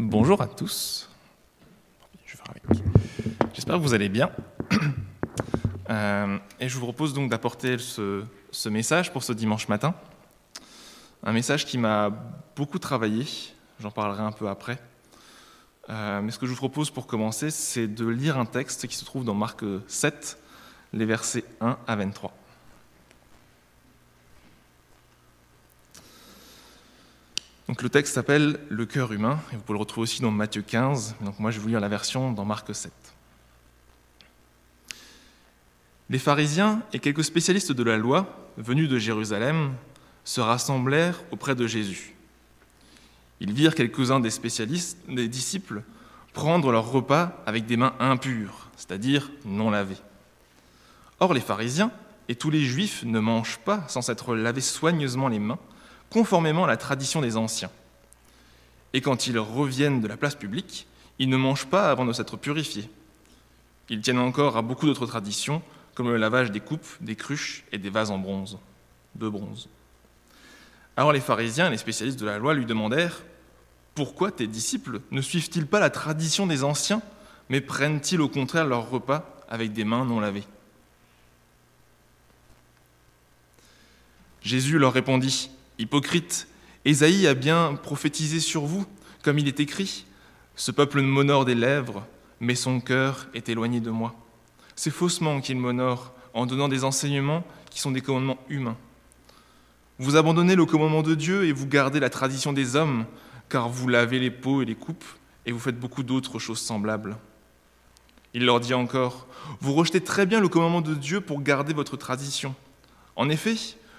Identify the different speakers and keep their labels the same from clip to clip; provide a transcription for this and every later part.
Speaker 1: Bonjour à tous. J'espère que vous allez bien. Euh, et je vous propose donc d'apporter ce, message pour ce dimanche matin. Un message qui m'a beaucoup travaillé, j'en parlerai un peu après. Euh, mais ce que je vous propose pour commencer, c'est de lire un texte qui se trouve dans Marc 7, les versets 1 à 23. Donc le texte s'appelle Le cœur humain, et vous pouvez le retrouver aussi dans Matthieu 15. Donc moi je vais vous lire la version dans Marc 7. Les pharisiens et quelques spécialistes de la loi, venus de Jérusalem, se rassemblèrent auprès de Jésus. Ils virent quelques-uns des spécialistes, des disciples, prendre leur repas avec des mains impures, c'est-à-dire non lavées. Or les pharisiens et tous les juifs ne mangent pas sans s'être lavés soigneusement les mains conformément à la tradition des anciens. Et quand ils reviennent de la place publique, ils ne mangent pas avant de s'être purifiés. Ils tiennent encore à beaucoup d'autres traditions, comme le lavage des coupes, des cruches et des vases en bronze, de bronze. Alors les pharisiens et les spécialistes de la loi lui demandèrent Pourquoi tes disciples ne suivent-ils pas la tradition des anciens, mais prennent-ils au contraire leur repas avec des mains non lavées? Jésus leur répondit Hypocrite, Ésaïe a bien prophétisé sur vous, comme il est écrit Ce peuple m'honore des lèvres, mais son cœur est éloigné de moi. C'est faussement qu'il m'honore en donnant des enseignements qui sont des commandements humains. Vous abandonnez le commandement de Dieu et vous gardez la tradition des hommes, car vous lavez les pots et les coupes, et vous faites beaucoup d'autres choses semblables. Il leur dit encore, Vous rejetez très bien le commandement de Dieu pour garder votre tradition. En effet,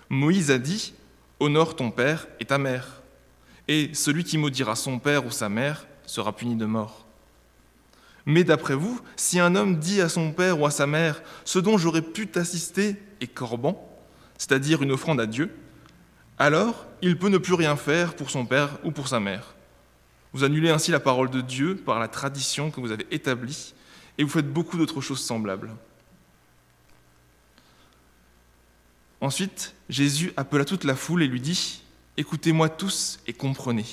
Speaker 1: Moïse a dit, Honore ton père et ta mère. Et celui qui maudira son père ou sa mère sera puni de mort. Mais d'après vous, si un homme dit à son père ou à sa mère, ce dont j'aurais pu t'assister est corban, c'est-à-dire une offrande à Dieu, alors il peut ne plus rien faire pour son père ou pour sa mère. Vous annulez ainsi la parole de Dieu par la tradition que vous avez établie, et vous faites beaucoup d'autres choses semblables. Ensuite, Jésus appela toute la foule et lui dit, Écoutez-moi tous et comprenez.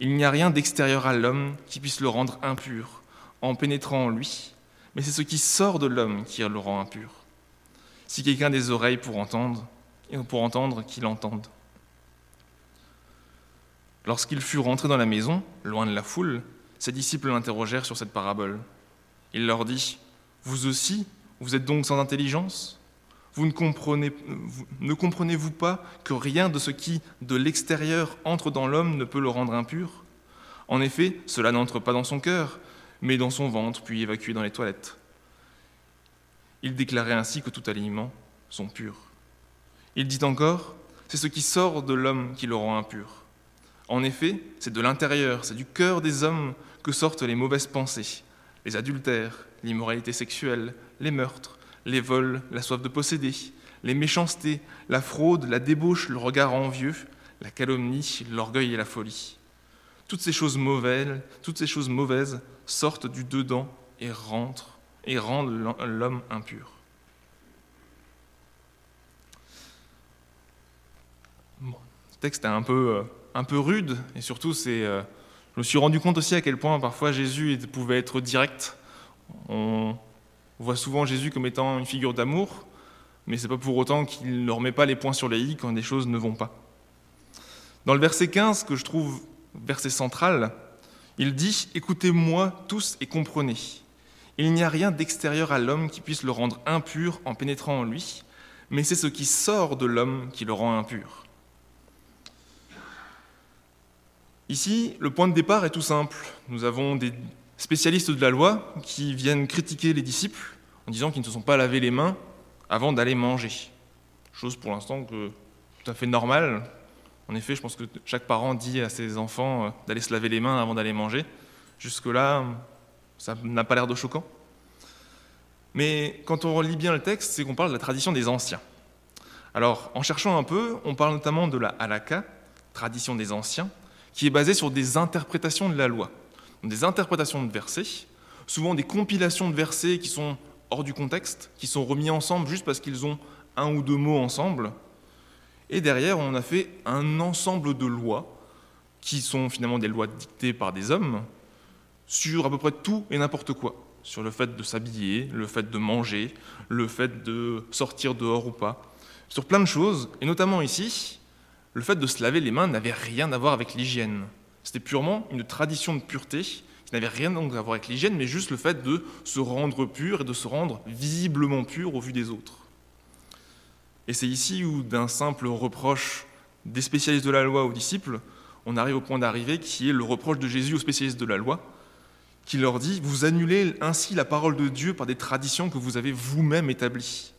Speaker 1: Il n'y a rien d'extérieur à l'homme qui puisse le rendre impur en pénétrant en lui, mais c'est ce qui sort de l'homme qui le rend impur. Si quelqu'un a des oreilles pour entendre, pour entendre qu'il entende. Lorsqu'il fut rentré dans la maison, loin de la foule, ses disciples l'interrogèrent sur cette parabole. Il leur dit, Vous aussi, vous êtes donc sans intelligence? Vous ne, comprenez, ne comprenez-vous pas que rien de ce qui, de l'extérieur, entre dans l'homme ne peut le rendre impur? En effet, cela n'entre pas dans son cœur, mais dans son ventre, puis évacué dans les toilettes. Il déclarait ainsi que tout aliment sont purs. Il dit encore, c'est ce qui sort de l'homme qui le rend impur. En effet, c'est de l'intérieur, c'est du cœur des hommes que sortent les mauvaises pensées, les adultères, l'immoralité sexuelle, les meurtres, les vols, la soif de posséder, les méchancetés, la fraude, la débauche, le regard envieux, la calomnie, l'orgueil et la folie. Toutes ces choses mauvaises, toutes ces choses mauvaises sortent du dedans et rentrent et rendent l'homme impur. Ce texte est un peu, euh, un peu rude et surtout c'est, euh, je me suis rendu compte aussi à quel point parfois Jésus pouvait être direct. On voit souvent Jésus comme étant une figure d'amour, mais ce n'est pas pour autant qu'il ne remet pas les points sur les i quand des choses ne vont pas. Dans le verset 15, que je trouve verset central, il dit Écoutez-moi tous et comprenez. Il n'y a rien d'extérieur à l'homme qui puisse le rendre impur en pénétrant en lui, mais c'est ce qui sort de l'homme qui le rend impur. Ici, le point de départ est tout simple. Nous avons des spécialistes de la loi qui viennent critiquer les disciples en disant qu'ils ne se sont pas lavés les mains avant d'aller manger. Chose pour l'instant tout à fait normale. En effet, je pense que chaque parent dit à ses enfants euh, d'aller se laver les mains avant d'aller manger. Jusque-là, ça n'a pas l'air de choquant. Mais quand on relit bien le texte, c'est qu'on parle de la tradition des anciens. Alors, en cherchant un peu, on parle notamment de la halakha, tradition des anciens, qui est basée sur des interprétations de la loi des interprétations de versets, souvent des compilations de versets qui sont hors du contexte, qui sont remis ensemble juste parce qu'ils ont un ou deux mots ensemble. Et derrière, on a fait un ensemble de lois qui sont finalement des lois dictées par des hommes, sur à peu près tout et n'importe quoi, sur le fait de s'habiller, le fait de manger, le fait de sortir dehors ou pas, sur plein de choses, et notamment ici, le fait de se laver les mains n'avait rien à voir avec l'hygiène. C'était purement une tradition de pureté qui n'avait rien à voir avec l'hygiène, mais juste le fait de se rendre pur et de se rendre visiblement pur au vu des autres. Et c'est ici où, d'un simple reproche des spécialistes de la loi aux disciples, on arrive au point d'arrivée qui est le reproche de Jésus aux spécialistes de la loi, qui leur dit Vous annulez ainsi la parole de Dieu par des traditions que vous avez vous-même établies.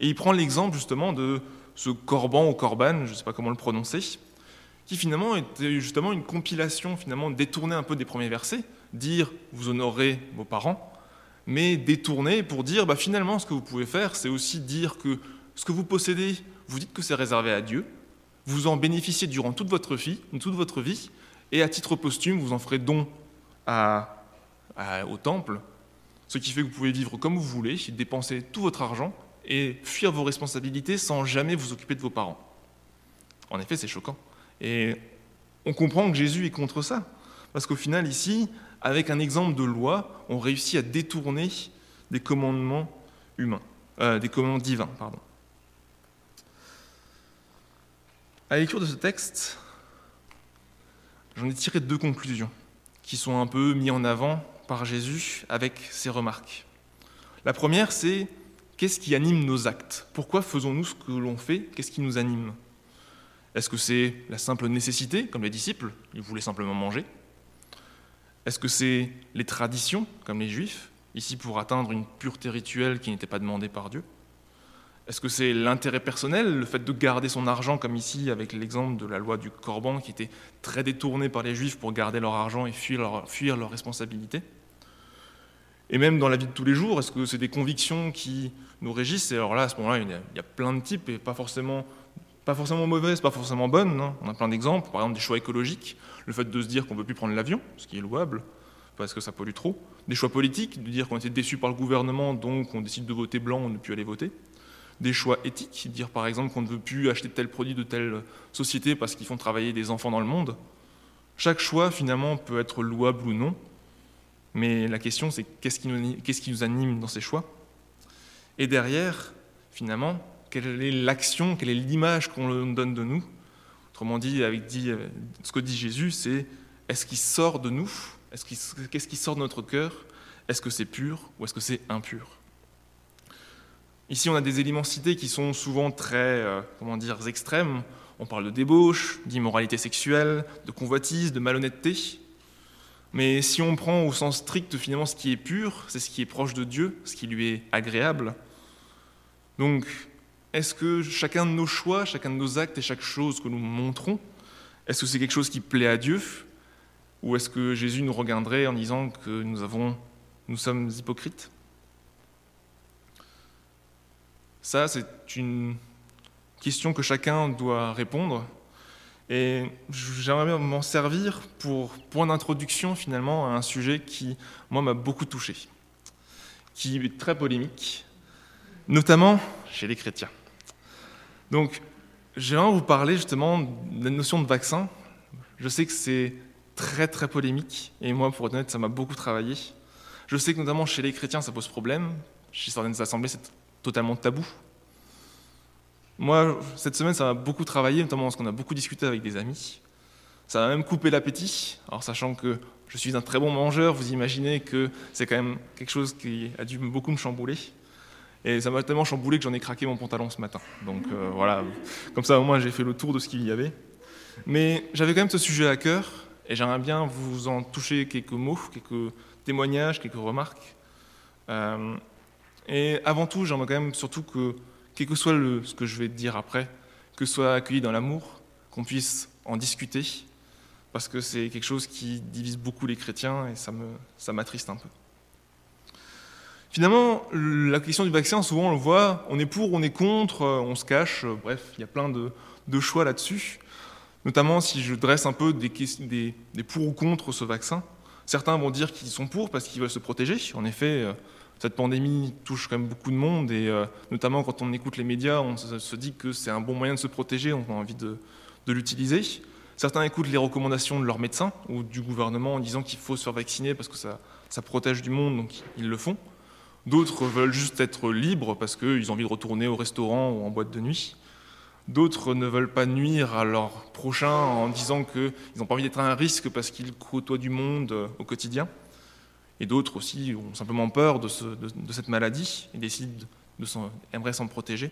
Speaker 1: Et il prend l'exemple justement de ce corban ou corban, je ne sais pas comment le prononcer, qui finalement était justement une compilation finalement détournée un peu des premiers versets, dire vous honorez vos parents, mais détourner pour dire bah, finalement ce que vous pouvez faire, c'est aussi dire que ce que vous possédez, vous dites que c'est réservé à Dieu, vous en bénéficiez durant toute votre vie, toute votre vie, et à titre posthume, vous en ferez don au temple, ce qui fait que vous pouvez vivre comme vous voulez, dépenser tout votre argent, et fuir vos responsabilités sans jamais vous occuper de vos parents. En effet, c'est choquant. Et on comprend que Jésus est contre ça. Parce qu'au final, ici, avec un exemple de loi, on réussit à détourner des commandements humains, euh, des commandements divins. Pardon. À la de ce texte, j'en ai tiré deux conclusions qui sont un peu mises en avant par Jésus avec ses remarques. La première, c'est qu'est-ce qui anime nos actes? Pourquoi faisons-nous ce que l'on fait? Qu'est-ce qui nous anime? Est-ce que c'est la simple nécessité, comme les disciples, ils voulaient simplement manger? Est-ce que c'est les traditions, comme les juifs, ici pour atteindre une pureté rituelle qui n'était pas demandée par Dieu? Est-ce que c'est l'intérêt personnel, le fait de garder son argent, comme ici avec l'exemple de la loi du Corban, qui était très détournée par les juifs pour garder leur argent et fuir leurs responsabilités et même dans la vie de tous les jours, est-ce que c'est des convictions qui nous régissent? Et alors là, à ce moment-là, il, y a plein de types, et pas forcément, pas forcément mauvaises, pas forcément bonnes. Hein. On a plein d'exemples. Par exemple, des choix écologiques, le fait de se dire qu'on ne peut plus prendre l'avion, ce qui est louable, parce que ça pollue trop. Des choix politiques, de dire qu'on était déçu par le gouvernement, donc on décide de voter blanc, on ne peut plus aller voter. Des choix éthiques, dire par exemple qu'on ne veut plus acheter tel produit de telle société parce qu'ils font travailler des enfants dans le monde. Chaque choix, finalement, peut être louable ou non, mais la question, c'est qu'est-ce qui, nous, anime dans ces choix? Et derrière, finalement, quelle est l'action, quelle est l'image qu'on donne de nous Autrement dit, avec dit, ce que dit Jésus, c'est est-ce qu'il sort de nous? Qu'est-ce qui sort de notre cœur? Est-ce que c'est pur ou est-ce que c'est impur? Ici, on a des éléments cités qui sont souvent très, euh, comment dire, extrêmes. On parle de débauche, d'immoralité sexuelle, de convoitise, de malhonnêteté. Mais si on prend au sens strict finalement ce qui est pur, c'est ce qui est proche de Dieu, ce qui lui est agréable. Donc, est-ce que chacun de nos choix, chacun de nos actes et chaque chose que nous montrons, est-ce que c'est quelque chose qui plaît à Dieu Ou est-ce que Jésus nous regarderait en disant que nous, sommes hypocrites? Ça, c'est une question que chacun doit répondre. Et j'aimerais bien m'en servir pour point d'introduction finalement à un sujet qui, moi, m'a beaucoup touché, qui est très polémique, notamment chez les chrétiens. Donc, j'aimerais vous parler justement de la notion de vaccin. Je sais que c'est très très polémique, et moi, pour être honnête, ça m'a beaucoup travaillé. Je sais que notamment chez les chrétiens, ça pose problème. Chez certaines assemblées, c'est totalement tabou. Moi, cette semaine, ça m'a beaucoup travaillé, notamment parce qu'on a beaucoup discuté avec des amis. Ça m'a même coupé l'appétit. Alors, sachant que je suis un très bon mangeur, vous imaginez que c'est quand même quelque chose qui a dû beaucoup me chambouler. Et ça m'a tellement chamboulé que j'en ai craqué mon pantalon ce matin. Donc euh, voilà, comme ça au moins j'ai fait le tour de ce qu'il y avait. Mais j'avais quand même ce sujet à cœur et j'aimerais bien vous en toucher quelques mots, quelques témoignages, quelques remarques. Euh, et avant tout, j'aimerais quand même surtout que quel que soit ce que je vais dire après, que ce soit accueilli dans l'amour, qu'on puisse en discuter, parce que c'est quelque chose qui divise beaucoup les chrétiens et ça, me, ça m'attriste un peu. Finalement, la question du vaccin, souvent on le voit, on est pour, on est contre, on se cache, bref, il y a plein de, choix là-dessus. Notamment si je dresse un peu des, des, pour ou contre ce vaccin. Certains vont dire qu'ils sont pour parce qu'ils veulent se protéger. En effet, cette pandémie touche quand même beaucoup de monde et euh, notamment quand on écoute les médias, on se, dit que c'est un bon moyen de se protéger, on a envie de, l'utiliser. Certains écoutent les recommandations de leurs médecins ou du gouvernement en disant qu'il faut se faire vacciner parce que ça protège du monde, donc ils le font. D'autres veulent juste être libres parce qu'ils ont envie de retourner au restaurant ou en boîte de nuit. D'autres ne veulent pas nuire à leur prochain en disant qu'ils n'ont pas envie d'être un risque parce qu'ils côtoient du monde au quotidien. Et d'autres aussi ont simplement peur de, cette maladie et décident de aimeraient s'en protéger.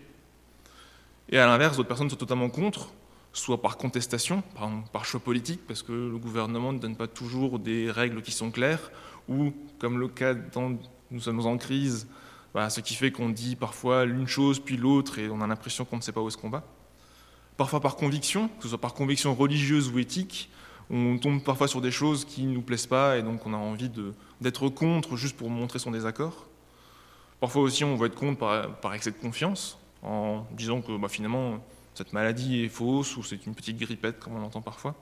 Speaker 1: Et à l'inverse, d'autres personnes sont totalement contre, soit par contestation, par, choix politique, parce que le gouvernement ne donne pas toujours des règles qui sont claires, ou comme le cas dans nous sommes en crise, ce qui fait qu'on dit parfois l'une chose puis l'autre et on a l'impression qu'on ne sait pas où est-ce qu'on va. Parfois par conviction, que ce soit par conviction religieuse ou éthique, on tombe parfois sur des choses qui ne nous plaisent pas et donc on a envie d'être contre juste pour montrer son désaccord. Parfois aussi on va être contre par, excès de confiance, en disant que bah, finalement cette maladie est fausse ou c'est une petite grippette comme on l'entend parfois.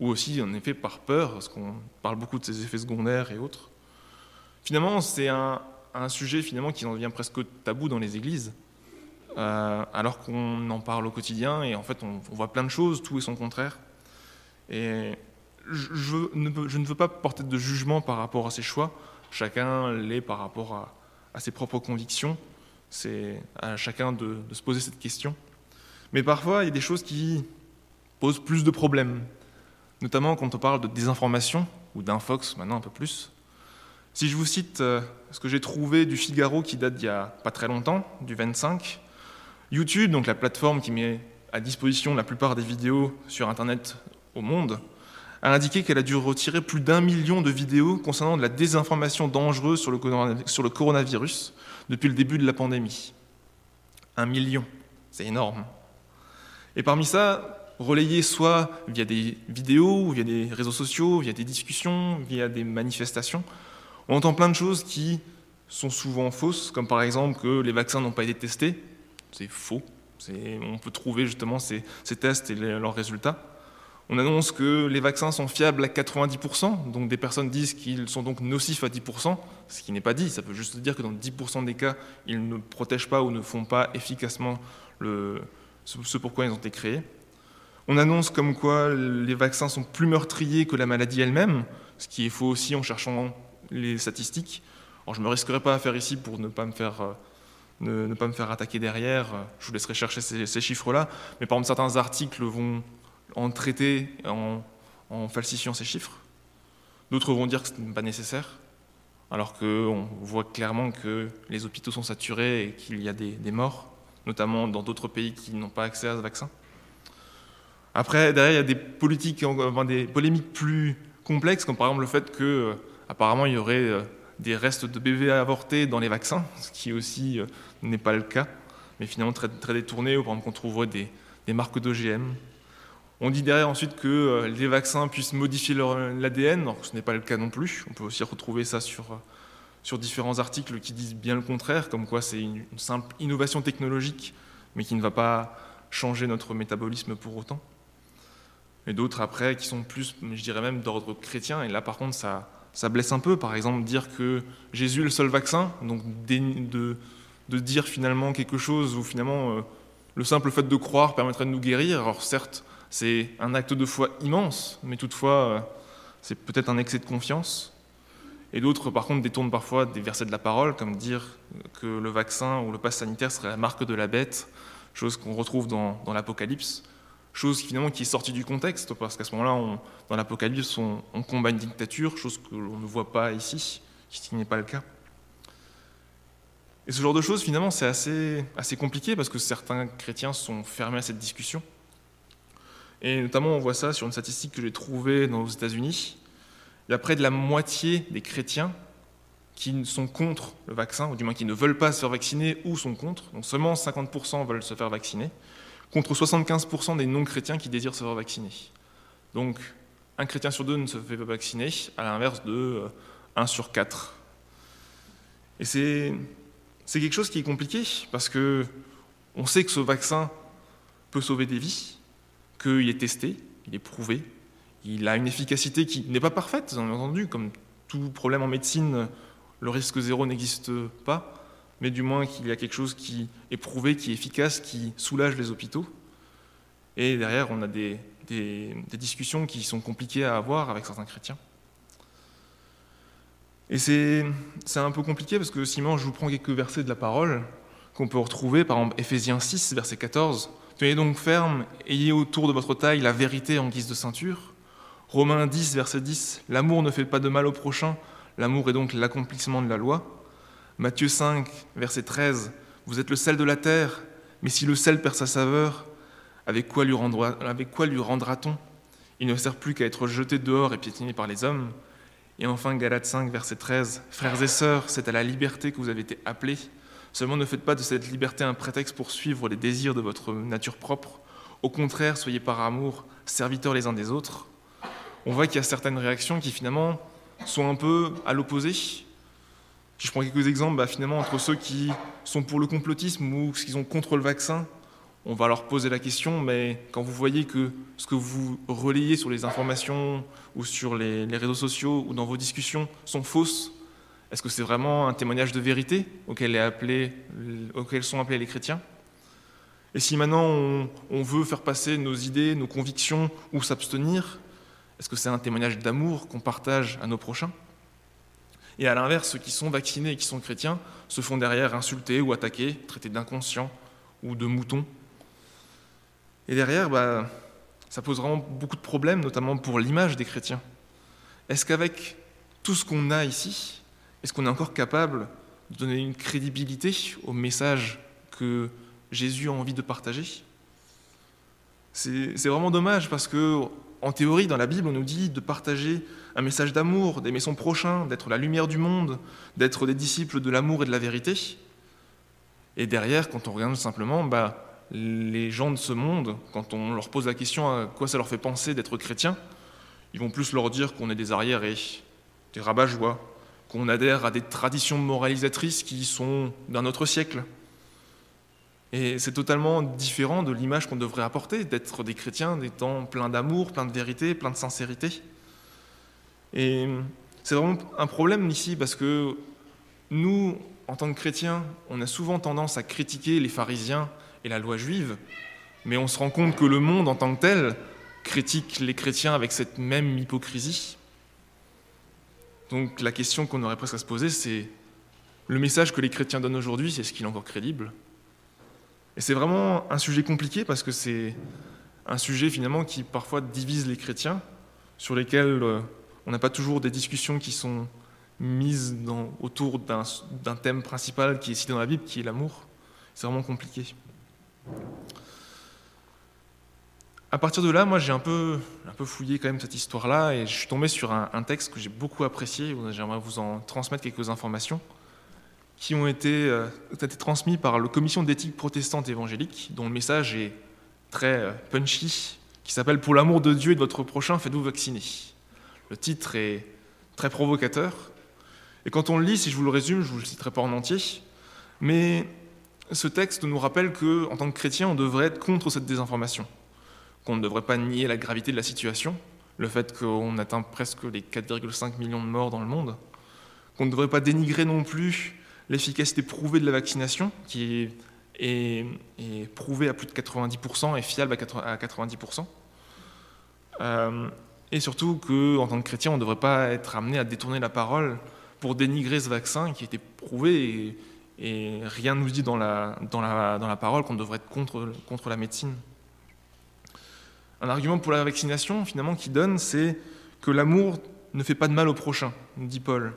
Speaker 1: Ou aussi en effet par peur, parce qu'on parle beaucoup de ces effets secondaires et autres. Finalement, c'est un, sujet finalement qui en devient presque tabou dans les églises, euh, alors qu'on en parle au quotidien et en fait on, voit plein de choses, tout et son contraire. Et je, ne, veux pas porter de jugement par rapport à ces choix, chacun l'est par rapport à, ses propres convictions, c'est à chacun de, de se poser cette question. Mais parfois, il y a des choses qui posent plus de problèmes, notamment quand on parle de désinformation, ou d'infox maintenant un peu plus. Si je vous cite euh, ce que j'ai trouvé du Figaro qui date d'il y a pas très longtemps, du 25, YouTube, donc la plateforme qui met à disposition la plupart des vidéos sur Internet au monde, a indiqué qu'elle a dû retirer plus d'un million de vidéos concernant de la désinformation dangereuse sur le coronavirus depuis le début de la pandémie. Un million, c'est énorme. Et parmi ça, relayé soit via des vidéos, via des réseaux sociaux, via des discussions, via des manifestations, on entend plein de choses qui sont souvent fausses, comme par exemple que les vaccins n'ont pas été testés. C'est faux. On peut trouver justement ces, tests et leurs résultats. On annonce que les vaccins sont fiables à 90%, donc des personnes disent qu'ils sont donc nocifs à 10%, ce qui n'est pas dit, ça veut juste dire que dans 10% des cas, ils ne protègent pas ou ne font pas efficacement le, ce pourquoi ils ont été créés. On annonce comme quoi les vaccins sont plus meurtriers que la maladie elle-même, ce qui est faux aussi en cherchant les statistiques. Je ne me risquerai pas à faire ici pour ne pas me faire, euh, ne, pas me faire attaquer derrière. Je vous laisserai chercher ces, chiffres-là. Mais par exemple, certains articles vont en traiter en, falsifiant ces chiffres. D'autres vont dire que ce n'est pas nécessaire, alors qu'on voit clairement que les hôpitaux sont saturés et qu'il y a des, morts, notamment dans d'autres pays qui n'ont pas accès à ce vaccin. Après, derrière, il y a des politiques, des polémiques plus complexes, comme par exemple le fait que euh, Apparemment, il y aurait euh, des restes de bébés avortés dans les vaccins, ce qui aussi euh, n'est pas le cas, mais finalement très, détourné, ou par qu'on trouverait des, marques d'OGM. On dit derrière ensuite que euh, les vaccins puissent modifier l'ADN, alors que ce n'est pas le cas non plus. On peut aussi retrouver ça sur, sur différents articles qui disent bien le contraire, comme quoi c'est une, simple innovation technologique, mais qui ne va pas changer notre métabolisme pour autant. Et d'autres après qui sont plus, je dirais même, d'ordre chrétien, et là par contre ça, ça blesse un peu, par exemple, dire que Jésus est le seul vaccin, donc de, de dire finalement quelque chose où finalement euh, le simple fait de croire permettrait de nous guérir. Alors certes, c'est un acte de foi immense, mais toutefois, euh, c'est peut-être un excès de confiance. Et d'autres, par contre, détournent parfois des versets de la parole, comme dire que le vaccin ou le pass sanitaire serait la marque de la bête, chose qu'on retrouve dans, dans l'Apocalypse chose finalement qui est sortie du contexte, parce qu'à ce moment-là, dans l'Apocalypse, on, combat une dictature, chose que l'on ne voit pas ici, qui n'est pas le cas. Et ce genre de choses, finalement, c'est assez, assez compliqué, parce que certains chrétiens sont fermés à cette discussion. Et notamment, on voit ça sur une statistique que j'ai trouvée aux États-Unis. Il y a près de la moitié des chrétiens qui sont contre le vaccin, ou du moins qui ne veulent pas se faire vacciner ou sont contre. Donc seulement 50% veulent se faire vacciner contre 75% des non-chrétiens qui désirent se faire vacciner. Donc, un chrétien sur deux ne se fait pas vacciner, à l'inverse de 1 euh, sur 4. Et c'est, quelque chose qui est compliqué, parce que on sait que ce vaccin peut sauver des vies, qu'il est testé, il est prouvé, il a une efficacité qui n'est pas parfaite, bien entendu, comme tout problème en médecine, le risque zéro n'existe pas, mais du moins qu'il y a quelque chose qui est prouvé, qui est efficace, qui soulage les hôpitaux. Et derrière, on a des, discussions qui sont compliquées à avoir avec certains chrétiens. Et c'est un peu compliqué parce que Simon, je vous prends quelques versets de la parole qu'on peut retrouver, par exemple Éphésiens 6, verset 14. Tenez donc ferme, ayez autour de votre taille la vérité en guise de ceinture. Romains 10, verset 10, l'amour ne fait pas de mal au prochain, l'amour est donc l'accomplissement de la loi. Matthieu 5, verset 13, vous êtes le sel de la terre, mais si le sel perd sa saveur, avec quoi lui, rendra-t-on? Il ne sert plus qu'à être jeté dehors et piétiné par les hommes. Et enfin, Galates 5, verset 13, Frères et sœurs, c'est à la liberté que vous avez été appelés. Seulement ne faites pas de cette liberté un prétexte pour suivre les désirs de votre nature propre. Au contraire, soyez par amour serviteurs les uns des autres. On voit qu'il y a certaines réactions qui finalement sont un peu à l'opposé. Si je prends quelques exemples, bah, finalement, entre ceux qui sont pour le complotisme ou ceux qui sont contre le vaccin, on va leur poser la question, mais quand vous voyez que ce que vous relayez sur les informations ou sur les, réseaux sociaux ou dans vos discussions sont fausses, est-ce que c'est vraiment un témoignage de vérité auquel, sont appelés les chrétiens? Et si maintenant on, on, veut faire passer nos idées, nos convictions ou s'abstenir, est-ce que c'est un témoignage d'amour qu'on partage à nos prochains? Et à l'inverse, ceux qui sont vaccinés et qui sont chrétiens se font derrière insulter ou attaquer, traités d'inconscients ou de moutons et derrière, bah, ça pose vraiment beaucoup de problèmes, notamment pour l'image des chrétiens. Est-ce qu'avec tout ce qu'on a ici, est-ce qu'on est encore capable de donner une crédibilité au message que Jésus a envie de partager? C'est vraiment dommage parce que, en théorie, dans la Bible, on nous dit de partager un message d'amour, d'aimer son prochain, d'être la lumière du monde, d'être des disciples de l'amour et de la vérité. Et derrière, quand on regarde simplement, bah, les gens de ce monde, quand on leur pose la question à quoi ça leur fait penser d'être chrétien, ils vont plus leur dire qu'on est des arriérés, des rabat-joie, qu'on adhère à des traditions moralisatrices qui sont d'un autre siècle. Et c'est totalement différent de l'image qu'on devrait apporter, d'être des chrétiens, des temps pleins d'amour, pleins de vérité, pleins de sincérité. Et c'est vraiment un problème ici parce que nous, en tant que chrétiens, on a souvent tendance à critiquer les pharisiens et la loi juive, mais on se rend compte que le monde en tant que tel critique les chrétiens avec cette même hypocrisie. Donc la question qu'on aurait presque à se poser, c'est le message que les chrétiens donnent aujourd'hui, est-ce qu'il est encore crédible? Et c'est vraiment un sujet compliqué parce que c'est un sujet finalement qui parfois divise les chrétiens, sur lesquels euh, on n'a pas toujours des discussions qui sont mises autour d'un thème principal qui est cité dans la Bible, qui est l'amour. C'est vraiment compliqué. À partir de là, moi, j'ai un peu, fouillé quand même cette histoire-là et je suis tombé sur un, texte que j'ai beaucoup apprécié. J'aimerais vous en transmettre quelques informations qui ont été, euh, été transmis par la commission d'éthique protestante évangélique, dont le message est très euh, punchy, qui s'appelle Pour l'amour de Dieu et de votre prochain, faites-vous vacciner. Le titre est très provocateur. Et quand on le lit, si je vous le résume, je ne vous le citerai pas en entier, mais ce texte nous rappelle que, en tant que chrétien, on devrait être contre cette désinformation, qu'on ne devrait pas nier la gravité de la situation, le fait qu'on atteint presque les 4,5 millions de morts dans le monde, qu'on ne devrait pas dénigrer non plus l'efficacité prouvée de la vaccination, qui est, prouvée à plus de 90% et fiable à 90%. Euh, et surtout qu'en tant que chrétien, on ne devrait pas être amené à détourner la parole pour dénigrer ce vaccin qui a été prouvé et, rien ne nous dit dans la, dans la, dans la parole qu'on devrait être contre, contre la médecine. Un argument pour la vaccination, finalement, qui donne, c'est que l'amour ne fait pas de mal au prochain, dit Paul.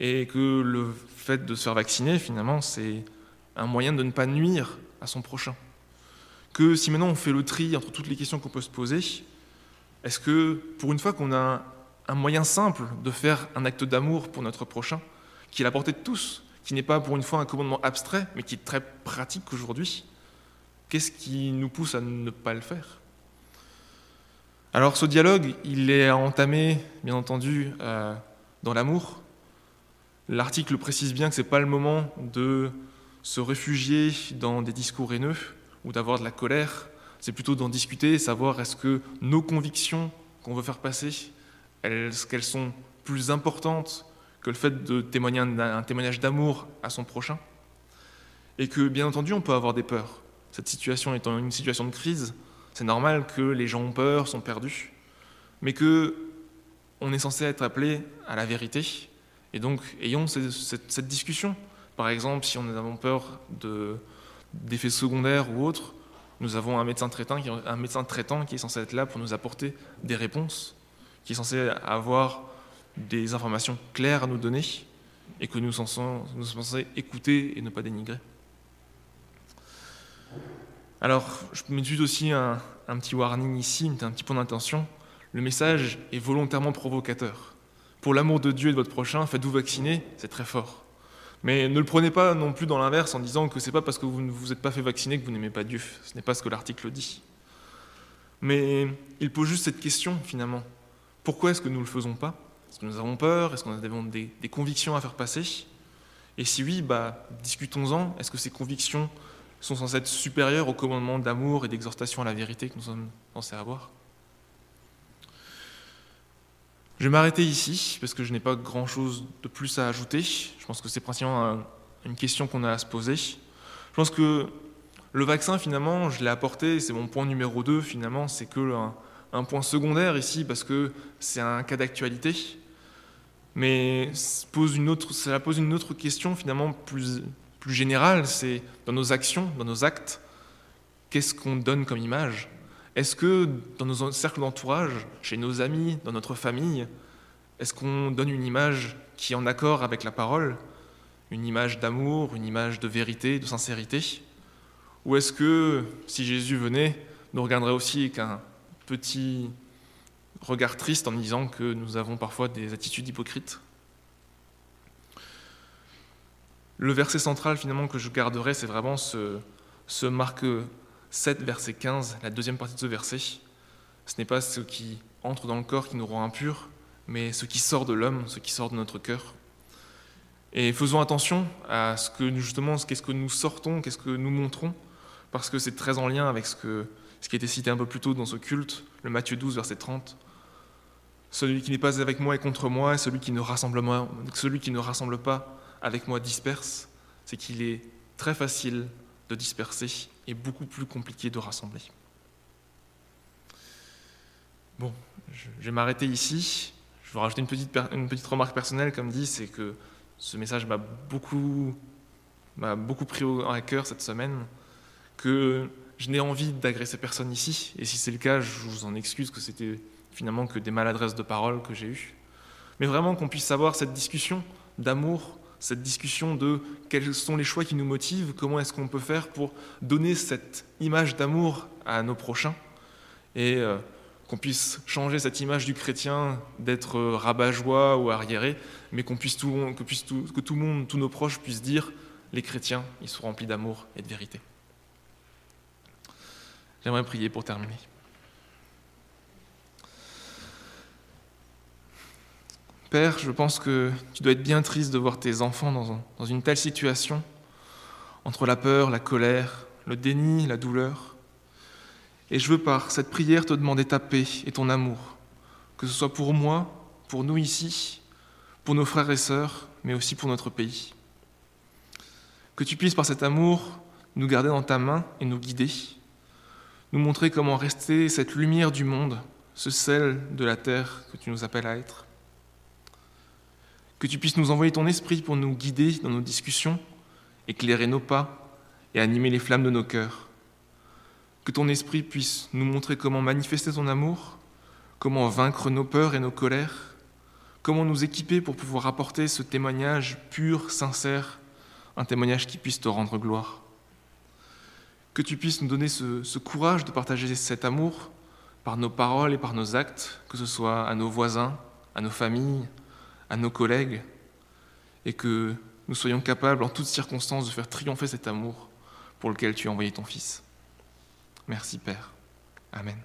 Speaker 1: Et que le fait de se faire vacciner, finalement, c'est un moyen de ne pas nuire à son prochain. Que si maintenant on fait le tri entre toutes les questions qu'on peut se poser, est-ce que pour une fois qu'on a un moyen simple de faire un acte d'amour pour notre prochain, qui est la portée de tous, qui n'est pas pour une fois un commandement abstrait, mais qui est très pratique aujourd'hui, qu'est-ce qui nous pousse à ne pas le faire? Alors ce dialogue, il est entamé, bien entendu, euh, dans l'amour. L'article précise bien que ce n'est pas le moment de se réfugier dans des discours haineux ou d'avoir de la colère, c'est plutôt d'en discuter, savoir est-ce que nos convictions qu'on veut faire passer, est-ce qu'elles sont plus importantes que le fait de témoigner un, témoignage d'amour à son prochain. Et que, bien entendu, on peut avoir des peurs. Cette situation étant une situation de crise, C'est normal que les gens ont peur, sont perdus, mais que on est censé être appelé à la vérité. Et donc, ayons cette, discussion. Par exemple, si on a peur d'effets secondaires ou autres, nous avons un médecin, traitant qui, est censé être là pour nous apporter des réponses, qui est censé avoir des informations claires à nous donner et que nous sommes censés écouter et ne pas dénigrer. Alors, je mets juste aussi un, un petit warning ici, un petit point d'intention. Le message est volontairement provocateur. Pour l'amour de Dieu et de votre prochain, faites-vous vacciner, c'est très fort. Mais ne le prenez pas non plus dans l'inverse en disant que c'est pas parce que vous ne vous êtes pas fait vacciner que vous n'aimez pas Dieu. Ce n'est pas ce que l'article dit. Mais il pose juste cette question finalement. Pourquoi est-ce que nous ne le faisons pas? Est-ce que nous avons peur? Est-ce qu'on a des, des, convictions à faire passer? Et si oui, bah, discutons-en. Est-ce que ces convictions sont censées être supérieures au commandement d'amour et d'exhortation à la vérité que nous sommes censés avoir? Je vais m'arrêter ici parce que je n'ai pas grand-chose de plus à ajouter. Je pense que c'est principalement une question qu'on a à se poser. Je pense que le vaccin, finalement, je l'ai apporté, c'est mon point numéro 2, finalement, c'est que un, point secondaire ici parce que c'est un cas d'actualité. Mais pose une autre, cela pose une autre question, finalement, plus, plus générale, c'est dans nos actions, dans nos actes, qu'est-ce qu'on donne comme image? Est-ce que dans nos cercles d'entourage, chez nos amis, dans notre famille, est-ce qu'on donne une image qui est en accord avec la parole, une image d'amour, une image de vérité, de sincérité? Ou est-ce que si Jésus venait, nous regarderait aussi avec un petit regard triste en disant que nous avons parfois des attitudes hypocrites? Le verset central finalement que je garderai, c'est vraiment ce, ce Marc 7, verset 15, la deuxième partie de ce verset, ce n'est pas ce qui entre dans le corps qui nous rend impurs, mais ce qui sort de l'homme, ce qui sort de notre cœur. Et faisons attention à ce que justement, qu'est-ce que nous sortons, qu'est-ce que nous montrons, parce que c'est très en lien avec ce, que, ce qui a été cité un peu plus tôt dans ce culte, le Matthieu 12, verset 30. Celui qui n'est pas avec moi est contre moi, et rassemble, celui qui ne rassemble pas avec moi disperse. C'est qu'il est très facile de disperser et beaucoup plus compliqué de rassembler. Bon, je vais m'arrêter ici. Je vais rajouter une petite, remarque personnelle, comme dit, c'est que ce message m'a beaucoup, m'a beaucoup pris à cœur cette semaine, que je n'ai envie d'agresser personne ici, et si c'est le cas, je vous en excuse, que c'était finalement que des maladresses de parole que j'ai eues. Mais vraiment qu'on puisse avoir cette discussion d'amour cette discussion de quels sont les choix qui nous motivent, comment est-ce qu'on peut faire pour donner cette image d'amour à nos prochains, et euh, qu'on puisse changer cette image du chrétien d'être rabat-joie ou arriéré, mais qu'on puisse, tout, que, puisse que tout le monde, tous nos proches puissent dire les chrétiens, ils sont remplis d'amour et de vérité. J'aimerais prier pour terminer. Père, je pense que tu dois être bien triste de voir tes enfants dans, une telle situation, entre la peur, la colère, le déni, la douleur. Et je veux par cette prière te demander ta paix et ton amour, que ce soit pour moi, pour nous ici, pour nos frères et sœurs, mais aussi pour notre pays. Que tu puisses par cet amour nous garder dans ta main et nous guider, nous montrer comment rester cette lumière du monde, ce sel de la terre que tu nous appelles à être que tu puisses nous envoyer ton esprit pour nous guider dans nos discussions, éclairer nos pas et animer les flammes de nos cœurs. Que ton esprit puisse nous montrer comment manifester ton amour, comment vaincre nos peurs et nos colères, comment nous équiper pour pouvoir apporter ce témoignage pur, sincère, un témoignage qui puisse te rendre gloire. Que tu puisses nous donner ce, courage de partager cet amour par nos paroles et par nos actes, que ce soit à nos voisins, à nos familles, à nos collègues, et que nous soyons capables en toutes circonstances de faire triompher cet amour pour lequel tu as envoyé ton Fils. Merci Père. Amen.